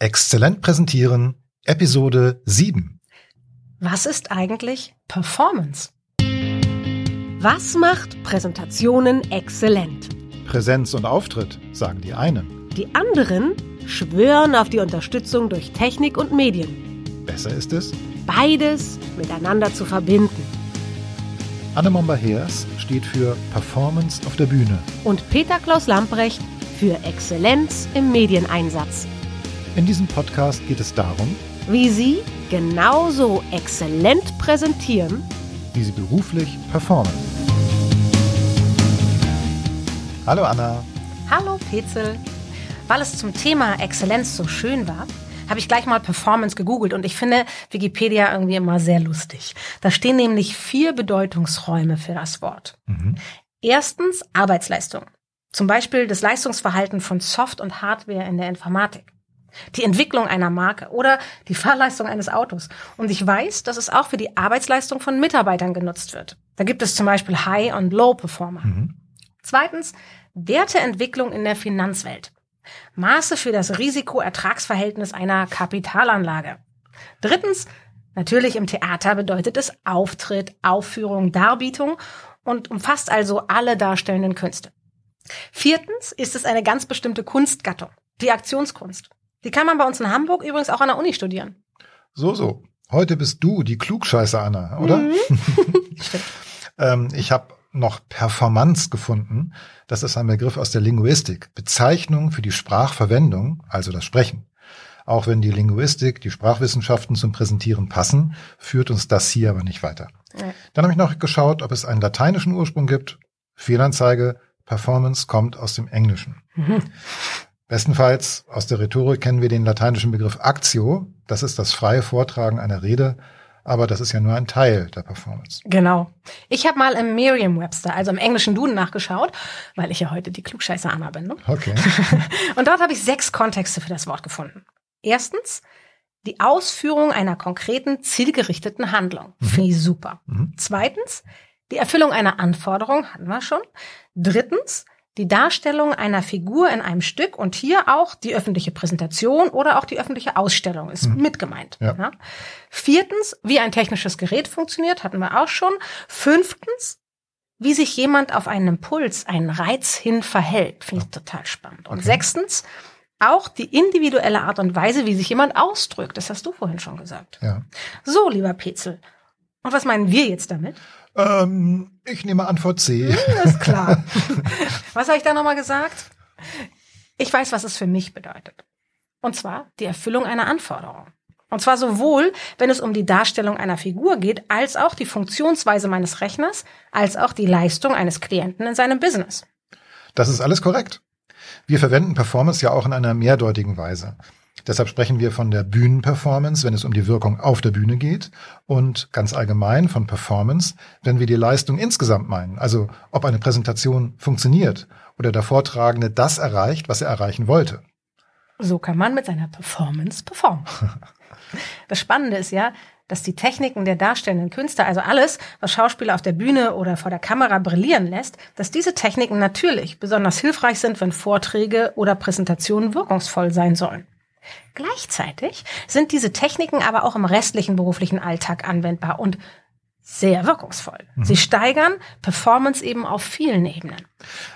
Exzellent präsentieren, Episode 7. Was ist eigentlich Performance? Was macht Präsentationen exzellent? Präsenz und Auftritt, sagen die einen. Die anderen schwören auf die Unterstützung durch Technik und Medien. Besser ist es, Beides miteinander zu verbinden. Anne Momba-Heers steht für Performance auf der Bühne. Und Peter Klaus Lamprecht für Exzellenz im Medieneinsatz. In diesem Podcast geht es darum, Wie Sie genauso exzellent präsentieren, wie sie beruflich performen. Hallo Anna. Hallo Petzel. Weil es zum Thema Exzellenz so schön war, habe ich gleich mal Performance gegoogelt und ich finde Wikipedia irgendwie immer sehr lustig. Da stehen nämlich vier Bedeutungsräume für das Wort. Erstens Arbeitsleistung. Zum Beispiel das Leistungsverhalten von Soft- und Hardware in der Informatik. Die Entwicklung einer Marke oder die Fahrleistung eines Autos. Und ich weiß, dass es auch für die Arbeitsleistung von Mitarbeitern genutzt wird. Da gibt es zum Beispiel High- und Low-Performer. Zweitens, Werteentwicklung in der Finanzwelt. Maße für das Risiko-Ertragsverhältnis einer Kapitalanlage. Drittens, natürlich im Theater bedeutet es Auftritt, Aufführung, Darbietung und umfasst also alle darstellenden Künste. Viertens ist es eine ganz bestimmte Kunstgattung, die Aktionskunst. Die kann man bei uns in Hamburg übrigens auch an der Uni studieren. So, so. Heute bist du die Klugscheiße, Anna, oder? Stimmt. Ähm, ich habe noch Performance gefunden. Das ist ein Begriff aus der Linguistik. Bezeichnung für die Sprachverwendung, also das Sprechen. Auch wenn die Linguistik, die Sprachwissenschaften zum Präsentieren passen, führt uns das hier aber nicht weiter. Ja. Dann habe ich noch geschaut, ob es einen lateinischen Ursprung gibt. Fehlanzeige, Performance kommt aus dem Englischen. Bestenfalls aus der Rhetorik kennen wir den lateinischen Begriff Actio. Das ist das freie Vortragen einer Rede, aber das ist ja nur ein Teil der Performance. Genau. Ich habe mal im Merriam-Webster, also im englischen Duden nachgeschaut, weil ich ja heute die Klugscheiße Anna bin. Ne? Okay. Und dort habe ich sechs Kontexte für das Wort gefunden. Erstens, die Ausführung einer konkreten, zielgerichteten Handlung. Finde ich super. Zweitens, die Erfüllung einer Anforderung, hatten wir schon. Drittens, die Darstellung einer Figur in einem Stück und hier auch die öffentliche Präsentation oder auch die öffentliche Ausstellung ist mit gemeint. Ja. Viertens, wie ein technisches Gerät funktioniert, hatten wir auch schon. Fünftens, wie sich jemand auf einen Impuls, einen Reiz hin verhält. Finde ich total spannend. Und Okay. sechstens, auch die individuelle Art und Weise, wie sich jemand ausdrückt. Das hast du vorhin schon gesagt. Ja. So, lieber Petzel. Und was meinen wir jetzt damit? Ähm, ich nehme Antwort C. Das ist klar. was habe ich da nochmal gesagt? Ich weiß, was es für mich bedeutet. Und zwar die Erfüllung einer Anforderung. Und zwar sowohl, wenn es um die Darstellung einer Figur geht, als auch die Funktionsweise meines Rechners, als auch die Leistung eines Klienten in seinem Business. Das ist alles korrekt. Wir verwenden Performance ja auch in einer mehrdeutigen Weise. Deshalb sprechen wir von der Bühnenperformance, wenn es um die Wirkung auf der Bühne geht und ganz allgemein von Performance, wenn wir die Leistung insgesamt meinen, also ob eine Präsentation funktioniert oder der Vortragende das erreicht, was er erreichen wollte. So kann man mit seiner Performance performen. Das Spannende ist ja, dass die Techniken der darstellenden Künste, also alles, was Schauspieler auf der Bühne oder vor der Kamera brillieren lässt, dass diese Techniken natürlich besonders hilfreich sind, wenn Vorträge oder Präsentationen wirkungsvoll sein sollen. Gleichzeitig sind diese Techniken aber auch im restlichen beruflichen Alltag anwendbar und sehr wirkungsvoll. Sie steigern Performance eben auf vielen Ebenen.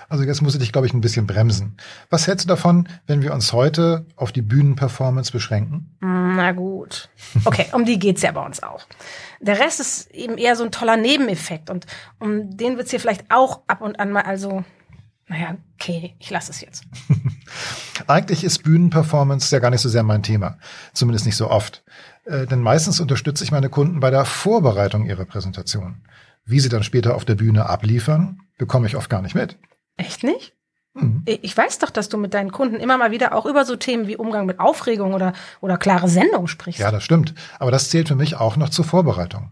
Also jetzt muss ich dich, glaube ich, ein bisschen bremsen. Was hältst du davon, wenn wir uns heute auf die Bühnenperformance beschränken? Na gut. Okay, um die geht's ja bei uns auch. Der Rest ist eben eher so ein toller Nebeneffekt und um den wird's hier vielleicht auch ab und an mal, also, naja, okay, ich lasse es jetzt. Eigentlich ist Bühnenperformance ja gar nicht so sehr mein Thema. Zumindest nicht so oft. Äh, denn meistens unterstütze ich meine Kunden bei der Vorbereitung ihrer Präsentation. Wie sie dann später auf der Bühne abliefern, bekomme ich oft gar nicht mit. Echt nicht? Mhm. Ich weiß doch, dass du mit deinen Kunden immer mal wieder auch über so Themen wie Umgang mit Aufregung oder, oder klare Sendung sprichst. Ja, das stimmt. Aber das zählt für mich auch noch zur Vorbereitung.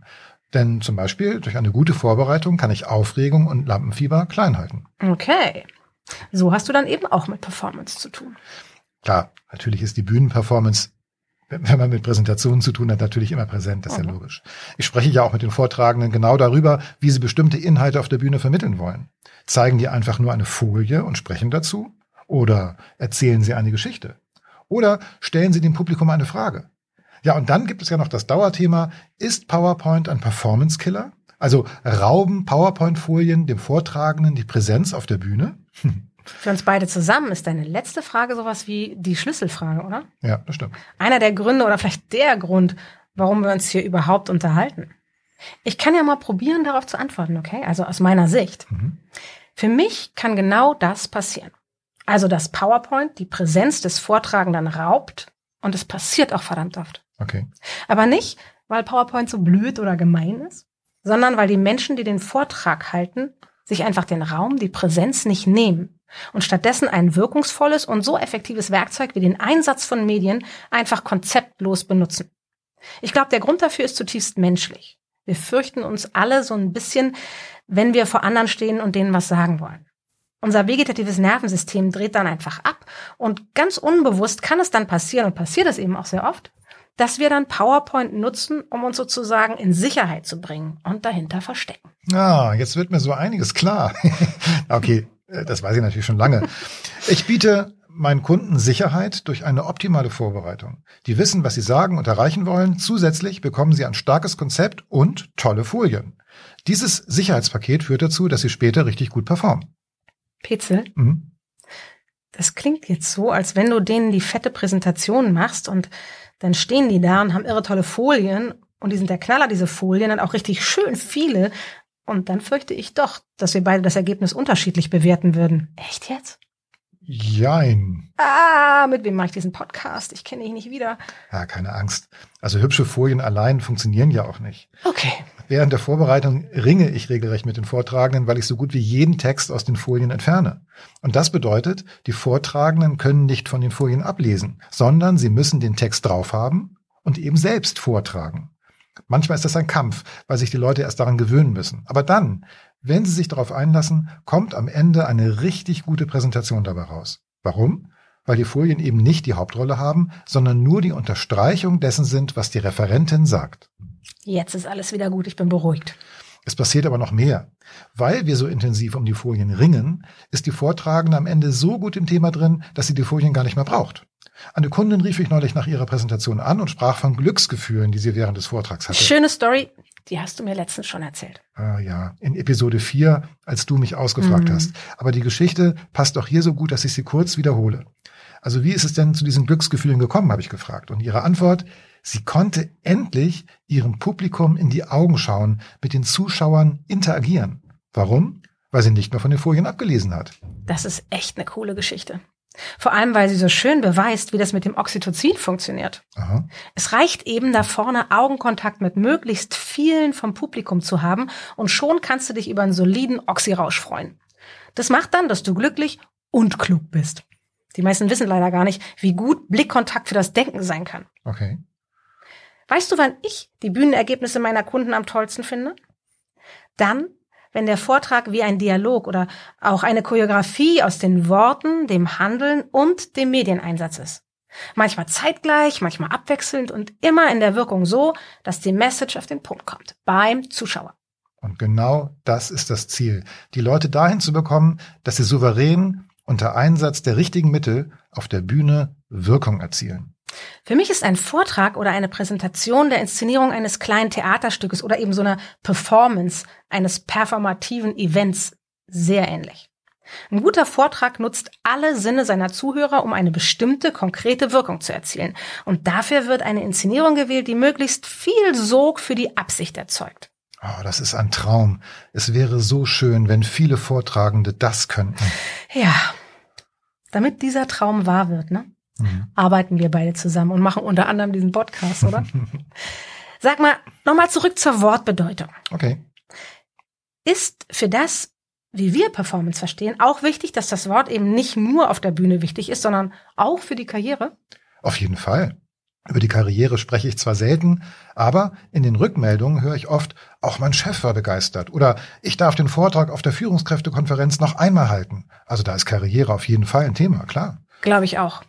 Denn zum Beispiel durch eine gute Vorbereitung kann ich Aufregung und Lampenfieber klein halten. Okay. So hast du dann eben auch mit Performance zu tun. Klar, natürlich ist die Bühnenperformance, wenn man mit Präsentationen zu tun hat, natürlich immer präsent, das ist ja logisch. Ich spreche ja auch mit den Vortragenden genau darüber, wie sie bestimmte Inhalte auf der Bühne vermitteln wollen. Zeigen die einfach nur eine Folie und sprechen dazu? Oder erzählen sie eine Geschichte? Oder stellen Sie dem Publikum eine Frage. Ja, und dann gibt es ja noch das Dauerthema, ist PowerPoint ein Performance-Killer? Also rauben PowerPoint-Folien dem Vortragenden die Präsenz auf der Bühne? Für uns beide zusammen ist deine letzte Frage sowas wie die Schlüsselfrage, oder? Ja, das stimmt. Einer der Gründe oder vielleicht der Grund, warum wir uns hier überhaupt unterhalten. Ich kann ja mal probieren, darauf zu antworten, okay? Also aus meiner Sicht. Mhm. Für mich kann genau das passieren. Also, dass PowerPoint die Präsenz des Vortragenden raubt und es passiert auch verdammt oft. Okay. Aber nicht, weil PowerPoint so blöd oder gemein ist, sondern weil die Menschen, die den Vortrag halten, sich einfach den Raum, die Präsenz nicht nehmen und stattdessen ein wirkungsvolles und so effektives Werkzeug wie den Einsatz von Medien einfach konzeptlos benutzen. Ich glaube, der Grund dafür ist zutiefst menschlich. Wir fürchten uns alle so ein bisschen, wenn wir vor anderen stehen und denen was sagen wollen. Unser vegetatives Nervensystem dreht dann einfach ab und ganz unbewusst kann es dann passieren und passiert es eben auch sehr oft, dass wir dann PowerPoint nutzen, um uns sozusagen in Sicherheit zu bringen und dahinter verstecken. Ah, jetzt wird mir so einiges klar. okay, äh, das weiß ich natürlich schon lange. Ich biete meinen Kunden Sicherheit durch eine optimale Vorbereitung. Die wissen, was sie sagen und erreichen wollen. Zusätzlich bekommen sie ein starkes Konzept und tolle Folien. Dieses Sicherheitspaket führt dazu, dass sie später richtig gut performen. Petzel? Mhm. Das klingt jetzt so, als wenn du denen die fette Präsentation machst und dann stehen die da und haben irre tolle Folien und die sind der Knaller, diese Folien, dann auch richtig schön viele. Und dann fürchte ich doch, dass wir beide das Ergebnis unterschiedlich bewerten würden. Echt jetzt? Jein. Ah, mit wem mache ich diesen Podcast? Ich kenne dich nicht wieder. Ja, keine Angst. Also hübsche Folien allein funktionieren ja auch nicht. Okay. Während der Vorbereitung ringe ich regelrecht mit den Vortragenden, weil ich so gut wie jeden Text aus den Folien entferne. Und das bedeutet, die Vortragenden können nicht von den Folien ablesen, sondern sie müssen den Text drauf haben und eben selbst vortragen. Manchmal ist das ein Kampf, weil sich die Leute erst daran gewöhnen müssen. Aber dann, wenn Sie sich darauf einlassen, kommt am Ende eine richtig gute Präsentation dabei raus. Warum? Weil die Folien eben nicht die Hauptrolle haben, sondern nur die Unterstreichung dessen sind, was die Referentin sagt. Jetzt ist alles wieder gut, ich bin beruhigt. Es passiert aber noch mehr. Weil wir so intensiv um die Folien ringen, ist die Vortragende am Ende so gut im Thema drin, dass sie die Folien gar nicht mehr braucht. Eine Kundin rief ich neulich nach ihrer Präsentation an und sprach von Glücksgefühlen, die sie während des Vortrags hatte. Schöne Story, die hast du mir letztens schon erzählt. Ah ja, in Episode 4, als du mich ausgefragt mhm. hast. Aber die Geschichte passt auch hier so gut, dass ich sie kurz wiederhole. Also wie ist es denn zu diesen Glücksgefühlen gekommen, habe ich gefragt. Und ihre Antwort, sie konnte endlich ihrem Publikum in die Augen schauen, mit den Zuschauern interagieren. Warum? Weil sie nicht mehr von den Folien abgelesen hat. Das ist echt eine coole Geschichte. Vor allem, weil sie so schön beweist, wie das mit dem Oxytocin funktioniert. Aha. Es reicht eben, da vorne Augenkontakt mit möglichst vielen vom Publikum zu haben und schon kannst du dich über einen soliden Oxyrausch freuen. Das macht dann, dass du glücklich und klug bist. Die meisten wissen leider gar nicht, wie gut Blickkontakt für das Denken sein kann. Okay. Weißt du, wann ich die Bühnenergebnisse meiner Kunden am tollsten finde? Dann, wenn der Vortrag wie ein Dialog oder auch eine Choreografie aus den Worten, dem Handeln und dem Medieneinsatz ist. Manchmal zeitgleich, manchmal abwechselnd und immer in der Wirkung so, dass die Message auf den Punkt kommt. Beim Zuschauer. Und genau das ist das Ziel. Die Leute dahin zu bekommen, dass sie souverän unter Einsatz der richtigen Mittel auf der Bühne Wirkung erzielen. Für mich ist ein Vortrag oder eine Präsentation der Inszenierung eines kleinen Theaterstückes oder eben so einer Performance eines performativen Events sehr ähnlich. Ein guter Vortrag nutzt alle Sinne seiner Zuhörer, um eine bestimmte, konkrete Wirkung zu erzielen. Und dafür wird eine Inszenierung gewählt, die möglichst viel Sog für die Absicht erzeugt. Oh, das ist ein Traum. Es wäre so schön, wenn viele Vortragende das könnten. Ja. Damit dieser Traum wahr wird, ne? Mhm. arbeiten wir beide zusammen und machen unter anderem diesen Podcast, oder? Sag mal, nochmal zurück zur Wortbedeutung. Okay. Ist für das, wie wir Performance verstehen, auch wichtig, dass das Wort eben nicht nur auf der Bühne wichtig ist, sondern auch für die Karriere? Auf jeden Fall. Über die Karriere spreche ich zwar selten, aber in den Rückmeldungen höre ich oft, auch mein Chef war begeistert oder ich darf den Vortrag auf der Führungskräftekonferenz noch einmal halten. Also da ist Karriere auf jeden Fall ein Thema, klar. Glaube ich auch.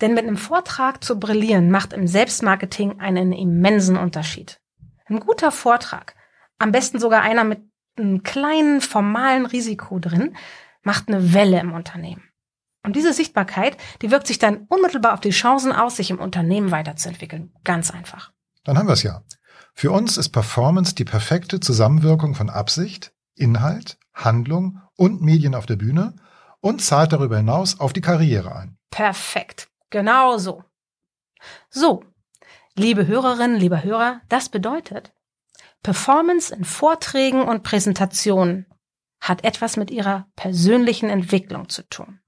Denn mit einem Vortrag zu brillieren macht im Selbstmarketing einen immensen Unterschied. Ein guter Vortrag, am besten sogar einer mit einem kleinen formalen Risiko drin, macht eine Welle im Unternehmen. Und diese Sichtbarkeit, die wirkt sich dann unmittelbar auf die Chancen aus, sich im Unternehmen weiterzuentwickeln. Ganz einfach. Dann haben wir es ja. Für uns ist Performance die perfekte Zusammenwirkung von Absicht, Inhalt, Handlung und Medien auf der Bühne und zahlt darüber hinaus auf die Karriere ein. Perfekt. Genau so. So, liebe Hörerinnen, lieber Hörer, das bedeutet, Performance in Vorträgen und Präsentationen hat etwas mit Ihrer persönlichen Entwicklung zu tun.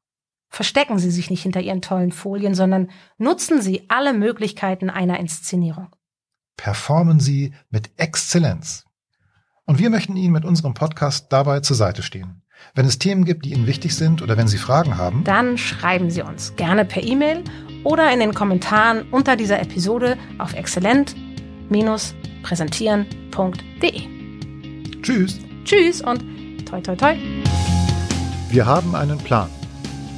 Verstecken Sie sich nicht hinter Ihren tollen Folien, sondern nutzen Sie alle Möglichkeiten einer Inszenierung. Performen Sie mit Exzellenz. Und wir möchten Ihnen mit unserem Podcast dabei zur Seite stehen. Wenn es Themen gibt, die Ihnen wichtig sind oder wenn Sie Fragen haben, dann schreiben Sie uns gerne per E-Mail oder in den Kommentaren unter dieser Episode auf exzellent-präsentieren.de. Tschüss. Tschüss und toi toi toi. Wir haben einen Plan.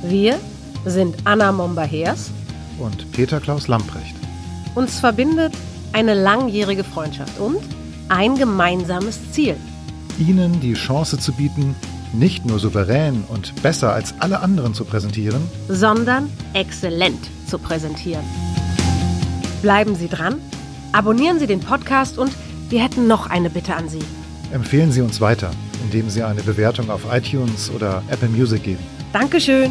Wir sind Anna Momba-Hers und Peter Klaus Lamprecht. Uns verbindet eine langjährige Freundschaft und ein gemeinsames Ziel. Ihnen die Chance zu bieten, nicht nur souverän und besser als alle anderen zu präsentieren, sondern exzellent zu präsentieren. Bleiben Sie dran, abonnieren Sie den Podcast und wir hätten noch eine Bitte an Sie. Empfehlen Sie uns weiter, indem Sie eine Bewertung auf iTunes oder Apple Music geben. Dankeschön.